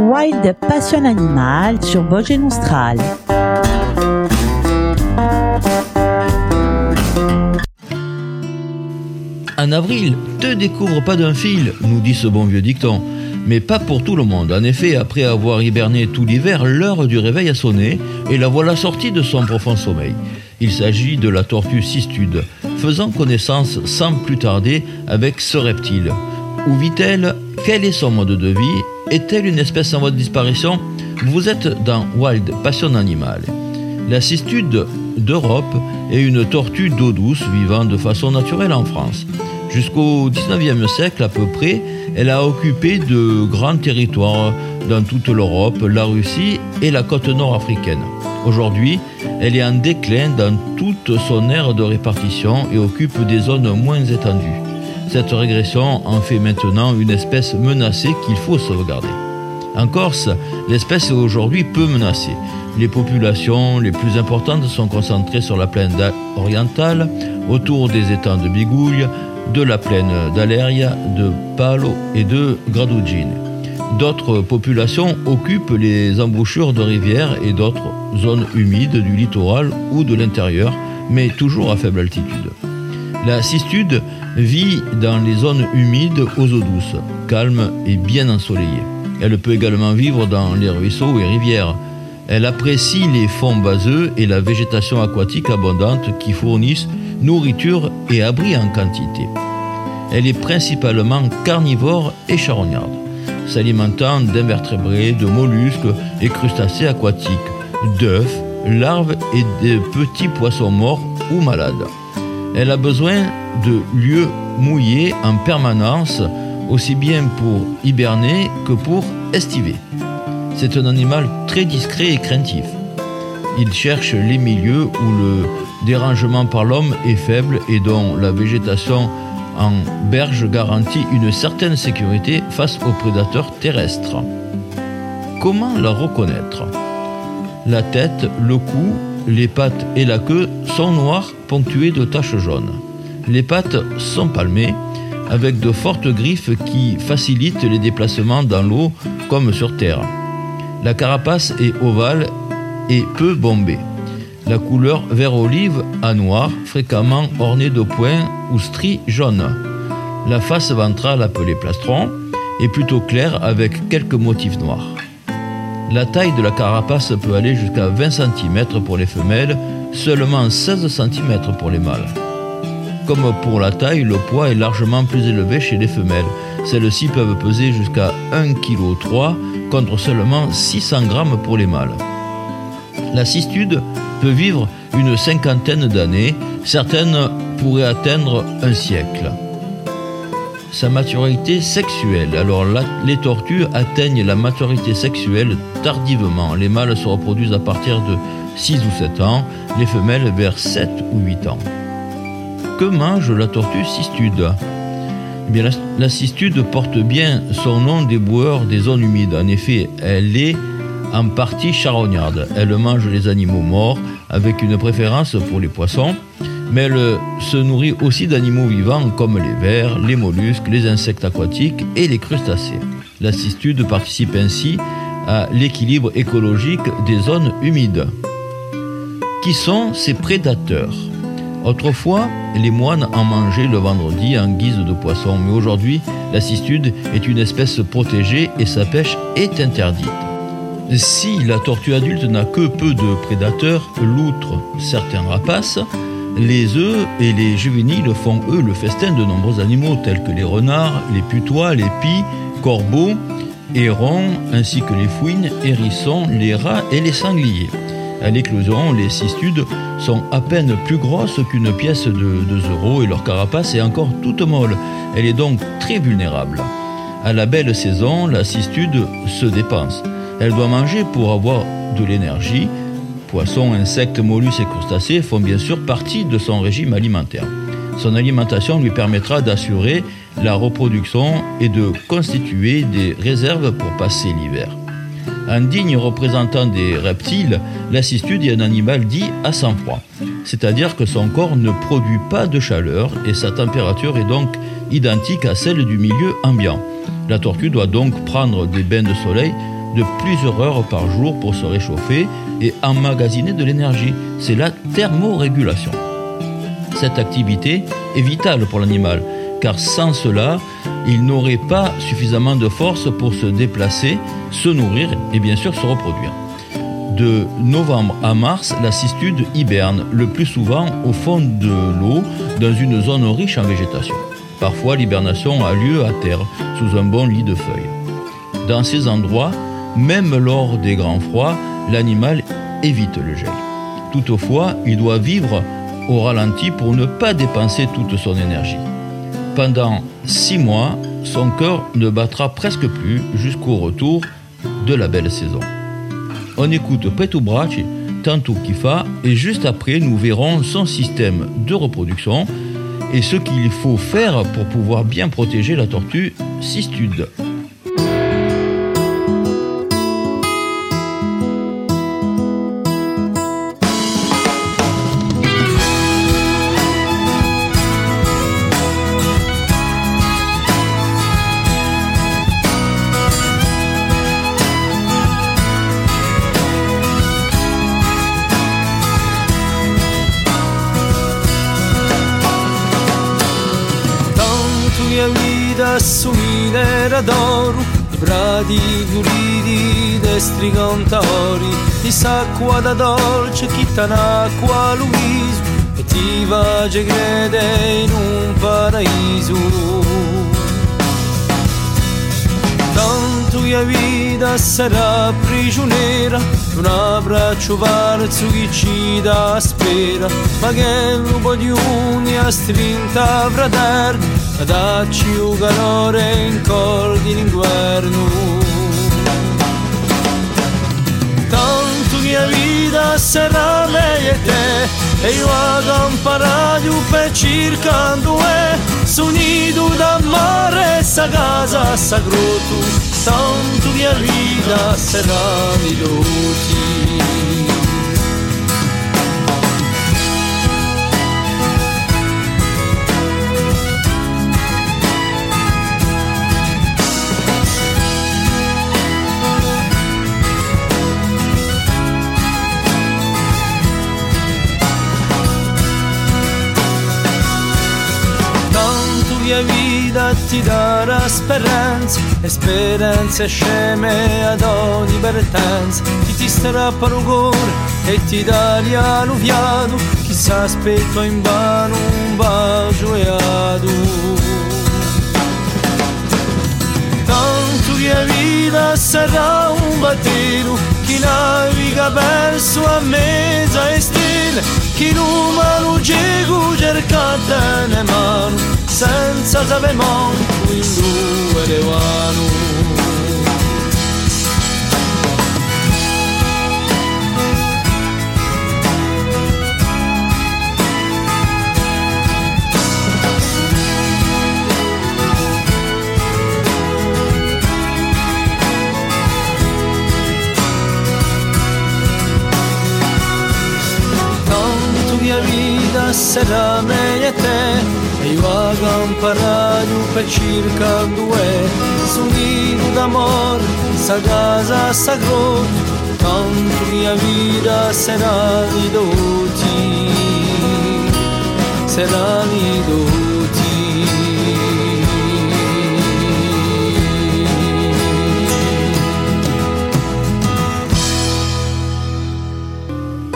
Wild Passion Animal sur Vosges Nostral. En avril, te découvre pas d'un fil, nous dit ce bon vieux dicton. Mais pas pour tout le monde. En effet, après avoir hiberné tout l'hiver, l'heure du réveil a sonné et la voilà sortie de son profond sommeil. Il s'agit de la tortue cistude, faisant connaissance sans plus tarder avec ce reptile. Où vit-elle Quel est son mode de vie Est-elle une espèce en voie de disparition Vous êtes dans Wild Passion Animal. La cistude d'Europe est une tortue d'eau douce vivant de façon naturelle en France. Jusqu'au 19e siècle à peu près, elle a occupé de grands territoires dans toute l'Europe, la Russie et la côte nord africaine. Aujourd'hui, elle est en déclin dans toute son aire de répartition et occupe des zones moins étendues. Cette régression en fait maintenant une espèce menacée qu'il faut sauvegarder. En Corse, l'espèce est aujourd'hui peu menacée. Les populations les plus importantes sont concentrées sur la plaine orientale, autour des étangs de Bigouille, de la plaine d'Aleria, de Palo et de Gradugine. D'autres populations occupent les embouchures de rivières et d'autres zones humides du littoral ou de l'intérieur, mais toujours à faible altitude. La cistude vit dans les zones humides aux eaux douces, calmes et bien ensoleillées. Elle peut également vivre dans les ruisseaux et rivières. Elle apprécie les fonds vaseux et la végétation aquatique abondante qui fournissent nourriture et abri en quantité. Elle est principalement carnivore et charognarde, s'alimentant d'invertébrés, de mollusques et crustacés aquatiques, d'œufs, larves et de petits poissons morts ou malades. Elle a besoin de lieux mouillés en permanence, aussi bien pour hiberner que pour estiver. C'est un animal très discret et craintif. Il cherche les milieux où le dérangement par l'homme est faible et dont la végétation en berge garantit une certaine sécurité face aux prédateurs terrestres. Comment la reconnaître? La tête, le cou, les pattes et la queue sont noirs ponctuées de taches jaunes. Les pattes sont palmées avec de fortes griffes qui facilitent les déplacements dans l'eau comme sur terre. La carapace est ovale et peu bombée. La couleur vert olive à noir, fréquemment ornée de points ou stries jaunes. La face ventrale appelée plastron est plutôt claire avec quelques motifs noirs. La taille de la carapace peut aller jusqu'à 20 cm pour les femelles, seulement 16 cm pour les mâles. Comme pour la taille, le poids est largement plus élevé chez les femelles. Celles-ci peuvent peser jusqu'à 1,3 kg contre seulement 600 g pour les mâles. La cistude peut vivre une cinquantaine d'années, certaines pourraient atteindre un siècle. Sa maturité sexuelle. Alors les tortues atteignent la maturité sexuelle tardivement. Les mâles se reproduisent à partir de 6 ou 7 ans, les femelles vers 7 ou 8 ans. Que mange la tortue cistude eh bien, la, la cistude porte bien son nom des boueurs des zones humides. En effet, elle est en partie charognarde. Elle mange les animaux morts avec une préférence pour les poissons, mais elle se nourrit aussi d'animaux vivants comme les vers, les mollusques, les insectes aquatiques et les crustacés. La cistude participe ainsi à l'équilibre écologique des zones humides. Qui sont ces prédateurs? Autrefois, les moines en mangeaient le vendredi en guise de poisson, mais aujourd'hui, la cistude est une espèce protégée et sa pêche est interdite. Si la tortue adulte n'a que peu de prédateurs, l'outre certains rapaces, les œufs et les juvéniles font eux le festin de nombreux animaux tels que les renards, les putois, les pies, corbeaux, hérons, ainsi que les fouines, hérissons, les rats et les sangliers. À l'éclosion, les cistudes sont à peine plus grosses qu'une pièce de 2 euros et leur carapace est encore toute molle. Elle est donc très vulnérable. À la belle saison, la cistude se dépense. Elle doit manger pour avoir de l'énergie. Poissons, insectes, mollusques et crustacés font bien sûr partie de son régime alimentaire. Son alimentation lui permettra d'assurer la reproduction et de constituer des réserves pour passer l'hiver. Un digne représentant des reptiles, la cistude est un animal dit à sang-froid, c'est-à-dire que son corps ne produit pas de chaleur et sa température est donc identique à celle du milieu ambiant. La tortue doit donc prendre des bains de soleil de plusieurs heures par jour pour se réchauffer et emmagasiner de l'énergie. C'est la thermorégulation. Cette activité est vitale pour l'animal, car sans cela, il n'aurait pas suffisamment de force pour se déplacer, se nourrir et bien sûr se reproduire. De novembre à mars, la cistude hiberne le plus souvent au fond de l'eau dans une zone riche en végétation. Parfois, l'hibernation a lieu à terre, sous un bon lit de feuilles. Dans ces endroits, même lors des grands froids, l'animal évite le gel. Toutefois, il doit vivre au ralenti pour ne pas dépenser toute son énergie. Pendant six mois, son cœur ne battra presque plus jusqu'au retour de la belle saison. On écoute Petu Braci, Tantu Kifa, et juste après, nous verrons son système de reproduction et ce qu'il faut faire pour pouvoir bien protéger la tortue cistude. I bradi giuridi, destri cantaori, di s'acqua da dolce, chi t'anacqua Luiso, e ti va crede in un paraiso. Tanto mia vita sarà prigioniera, un abbraccio valso chi ci dà spera, ma che lupo di uni a strinta fraterna, dacci un calore in col di l'inverno. Tanto mia vita sarà lei e te, e io ho imparato per circa due, sonido da mare, sa casa, sa grotto, tanto mia vita sarà minuti. Mia vita ti darà speranza e speranze sceme ad ogni vertenza chi ti strappa un cuore e ti dà gli alluviato chissà aspetto in vano un bacio e adu. Tanto mia vita sarà un battero chi naviga verso a mezza e Chinumanu Gegu cercate ne mano, senza sapemon, quindi erevano. sramejete Ej vagam per circa due. Sunidu d'amor sa gaza sa grot Tanto mia vita sarà di douti sarà di douti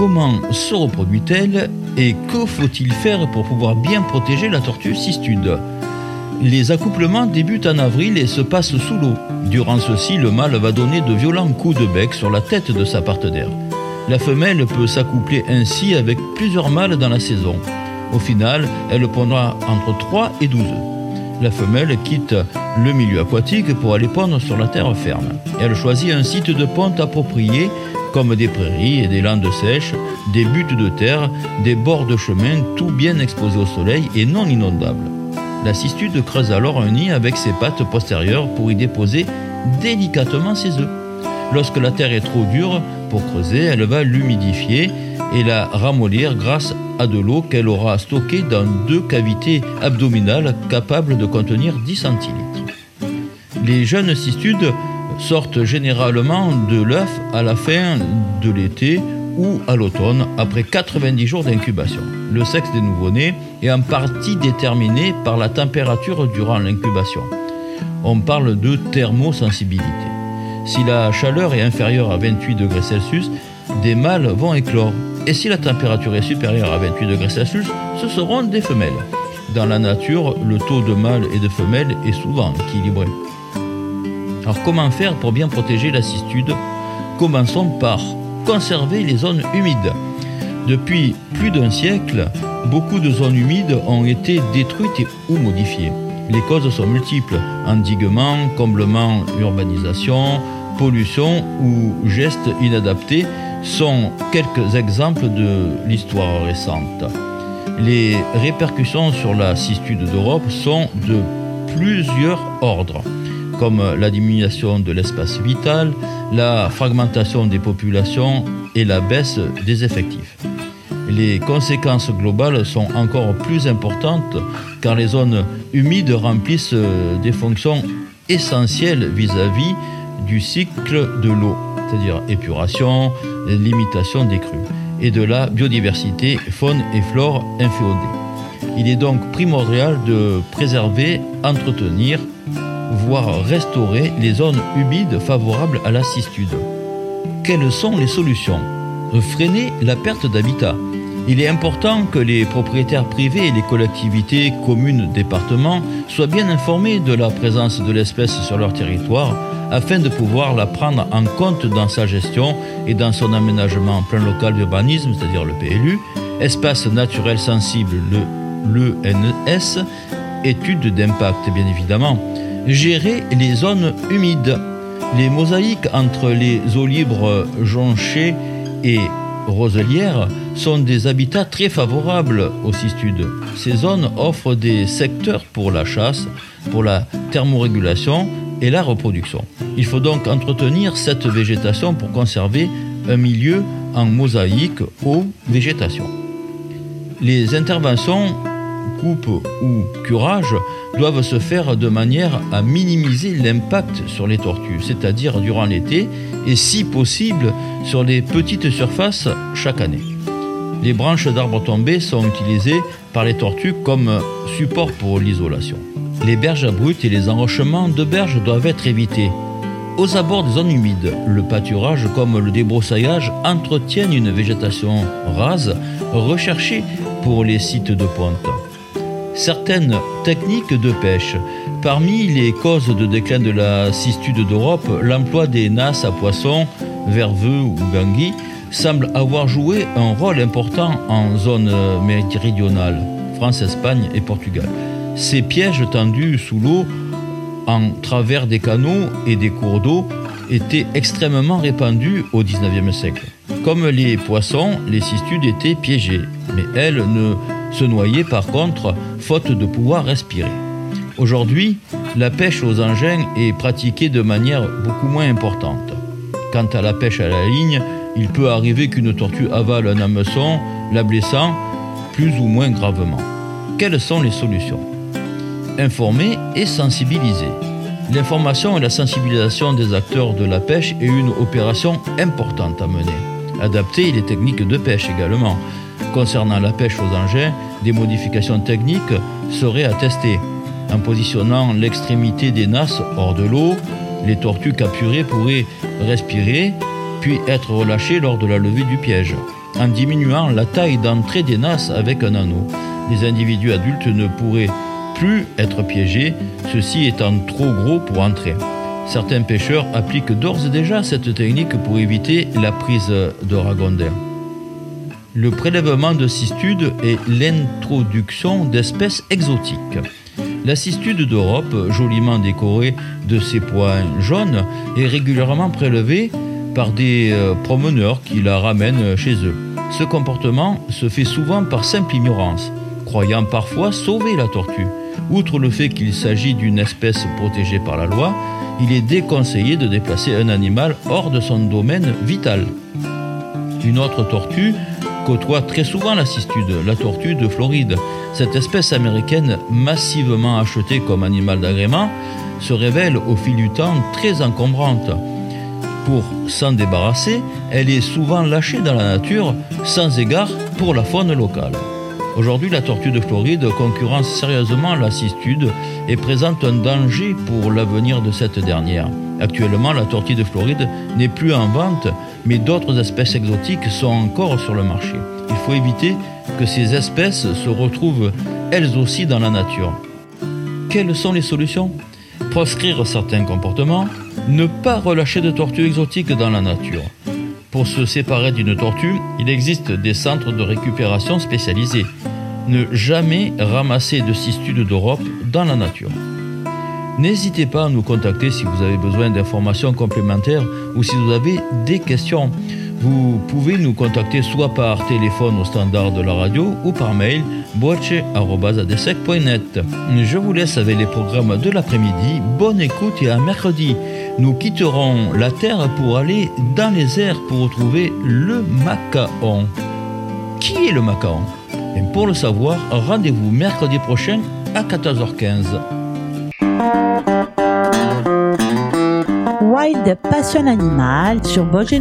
Comment se reproduit-elle et que faut-il faire pour pouvoir bien protéger la tortue cistude Les accouplements débutent en avril et se passent sous l'eau. Durant ceci, le mâle va donner de violents coups de bec sur la tête de sa partenaire. La femelle peut s'accoupler ainsi avec plusieurs mâles dans la saison. Au final, elle pondra entre 3 et 12 œufs. La femelle quitte le milieu aquatique pour aller pondre sur la terre ferme. Elle choisit un site de ponte approprié comme des prairies et des landes sèches, des buttes de terre, des bords de chemin, tout bien exposés au soleil et non inondables. La cistude creuse alors un nid avec ses pattes postérieures pour y déposer délicatement ses œufs. Lorsque la terre est trop dure pour creuser, elle va l'humidifier et la ramollir grâce à de l'eau qu'elle aura stockée dans deux cavités abdominales capables de contenir 10 centilitres. Les jeunes cistudes sortent généralement de l'œuf à la fin de l'été ou à l'automne après 90 jours d'incubation. Le sexe des nouveau-nés est en partie déterminé par la température durant l'incubation. On parle de thermosensibilité. Si la chaleur est inférieure à 28 degrés Celsius, des mâles vont éclore. Et si la température est supérieure à 28 degrés Celsius, ce seront des femelles. Dans la nature, le taux de mâles et de femelles est souvent équilibré. Alors comment faire pour bien protéger la cistude Commençons par conserver les zones humides. Depuis plus d'un siècle, beaucoup de zones humides ont été détruites ou modifiées. Les causes sont multiples endiguement, comblement, urbanisation, pollution ou gestes inadaptés sont quelques exemples de l'histoire récente. Les répercussions sur la cistude d'Europe sont de plusieurs ordres, comme la diminution de l'espace vital, la fragmentation des populations et la baisse des effectifs. Les conséquences globales sont encore plus importantes car les zones humides remplissent des fonctions essentielles vis-à-vis du cycle de l'eau, c'est-à-dire épuration, limitation des crues, et de la biodiversité faune et flore inféodée. Il est donc primordial de préserver, entretenir, voire restaurer les zones humides favorables à la cistude. Quelles sont les solutions? Freiner la perte d'habitat. Il est important que les propriétaires privés et les collectivités, communes, départements soient bien informés de la présence de l'espèce sur leur territoire afin de pouvoir la prendre en compte dans sa gestion et dans son aménagement en plan local d'urbanisme, c'est-à-dire le PLU, espace naturel sensible, le l'ENS, étude d'impact bien évidemment, gérer les zones humides. Les mosaïques entre les eaux libres jonchées et roselières sont des habitats très favorables au cistude. Ces zones offrent des secteurs pour la chasse, pour la thermorégulation et la reproduction. Il faut donc entretenir cette végétation pour conserver un milieu en mosaïque aux végétations. Les interventions coupe ou curage doivent se faire de manière à minimiser l'impact sur les tortues, c'est-à-dire durant l'été et si possible sur les petites surfaces chaque année. Les branches d'arbres tombés sont utilisées par les tortues comme support pour l'isolation. Les berges abruptes et les enrochements de berges doivent être évités. Aux abords des zones humides, le pâturage comme le débroussaillage entretiennent une végétation rase recherchée pour les sites de pointe certaines techniques de pêche. Parmi les causes de déclin de la cistude d'Europe, l'emploi des nasses à poissons, verveux ou gangui, semble avoir joué un rôle important en zone méridionale, France, Espagne et Portugal. Ces pièges tendus sous l'eau, en travers des canaux et des cours d'eau, étaient extrêmement répandus au XIXe siècle. Comme les poissons, les cistudes étaient piégées, mais elles ne se noyer par contre, faute de pouvoir respirer. Aujourd'hui, la pêche aux engins est pratiquée de manière beaucoup moins importante. Quant à la pêche à la ligne, il peut arriver qu'une tortue avale un hameçon, la blessant plus ou moins gravement. Quelles sont les solutions? Informer et sensibiliser. L'information et la sensibilisation des acteurs de la pêche est une opération importante à mener. Adapter les techniques de pêche également, Concernant la pêche aux engins, des modifications techniques seraient à tester. En positionnant l'extrémité des nasses hors de l'eau, les tortues capturées pourraient respirer, puis être relâchées lors de la levée du piège. En diminuant la taille d'entrée des nasses avec un anneau, les individus adultes ne pourraient plus être piégés, ceux-ci étant trop gros pour entrer. Certains pêcheurs appliquent d'ores et déjà cette technique pour éviter la prise de ragondins le prélèvement de cistude et l'introduction d'espèces exotiques. La cistude d'Europe, joliment décorée de ses points jaunes, est régulièrement prélevée par des euh, promeneurs qui la ramènent chez eux. Ce comportement se fait souvent par simple ignorance, croyant parfois sauver la tortue. Outre le fait qu'il s'agit d'une espèce protégée par la loi, il est déconseillé de déplacer un animal hors de son domaine vital. Une autre tortue côtoie très souvent la cistude, la tortue de Floride. Cette espèce américaine, massivement achetée comme animal d'agrément, se révèle au fil du temps très encombrante. Pour s'en débarrasser, elle est souvent lâchée dans la nature sans égard pour la faune locale. Aujourd'hui, la tortue de Floride concurrence sérieusement la cistude et présente un danger pour l'avenir de cette dernière. Actuellement, la tortue de Floride n'est plus en vente, mais d'autres espèces exotiques sont encore sur le marché. Il faut éviter que ces espèces se retrouvent elles aussi dans la nature. Quelles sont les solutions? Proscrire certains comportements, ne pas relâcher de tortues exotiques dans la nature. Pour se séparer d'une tortue, il existe des centres de récupération spécialisés. Ne jamais ramasser de cistudes d'Europe dans la nature. N'hésitez pas à nous contacter si vous avez besoin d'informations complémentaires ou si vous avez des questions. Vous pouvez nous contacter soit par téléphone au standard de la radio ou par mail boache.adesec.net. Je vous laisse avec les programmes de l'après-midi. Bonne écoute et à mercredi. Nous quitterons la Terre pour aller dans les airs pour retrouver le macaon. Qui est le macaon? Et Pour le savoir, rendez-vous mercredi prochain à 14h15. Wild Passion Animal sur Vosges.